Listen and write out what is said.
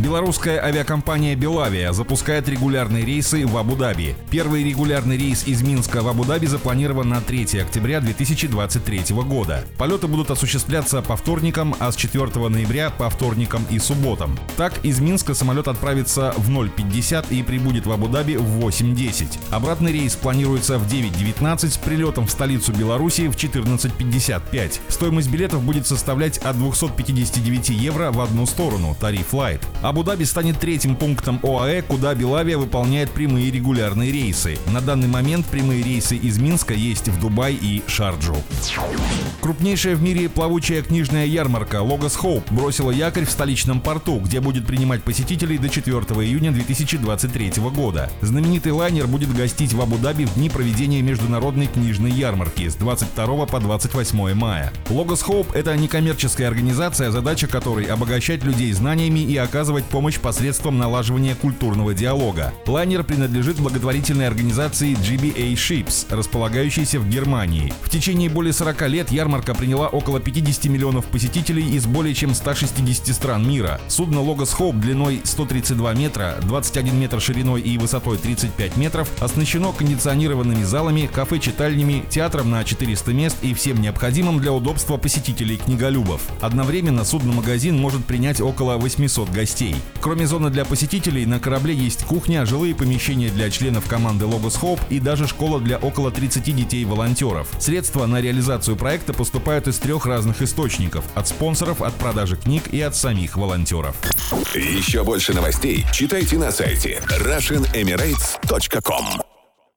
Белорусская авиакомпания «Белавия» запускает регулярные рейсы в Абу-Даби. Первый регулярный рейс из Минска в Абу-Даби запланирован на 3 октября 2023 года. Полеты будут осуществляться по вторникам, а с 4 ноября по вторникам и субботам. Так, из Минска самолет отправится в 0.50 и прибудет в Абу-Даби в 8.10. Обратный рейс планируется в 9.19 с прилетом в столицу Беларуси в 14.55. Стоимость билетов будет составлять от 259 евро в одну сторону, тариф Light. Абу-Даби станет третьим пунктом ОАЭ, куда Белавия выполняет прямые регулярные рейсы. На данный момент прямые рейсы из Минска есть в Дубай и Шарджу. Крупнейшая в мире плавучая книжная ярмарка Logos Hope бросила якорь в столичном порту, где будет принимать посетителей до 4 июня 2023 года. Знаменитый лайнер будет гостить в Абу-Даби в дни проведения международной книжной ярмарки с 22 по 28 мая. Logos Hope – это некоммерческая организация, задача которой обогащать людей знаниями и оказывать оказывать помощь посредством налаживания культурного диалога. Лайнер принадлежит благотворительной организации GBA Ships, располагающейся в Германии. В течение более 40 лет ярмарка приняла около 50 миллионов посетителей из более чем 160 стран мира. Судно Logos Hope длиной 132 метра, 21 метр шириной и высотой 35 метров оснащено кондиционированными залами, кафе-читальнями, театром на 400 мест и всем необходимым для удобства посетителей книголюбов. Одновременно судно-магазин может принять около 800 гостей гостей. Кроме зоны для посетителей, на корабле есть кухня, жилые помещения для членов команды Logos Hope и даже школа для около 30 детей-волонтеров. Средства на реализацию проекта поступают из трех разных источников – от спонсоров, от продажи книг и от самих волонтеров. Еще больше новостей читайте на сайте RussianEmirates.com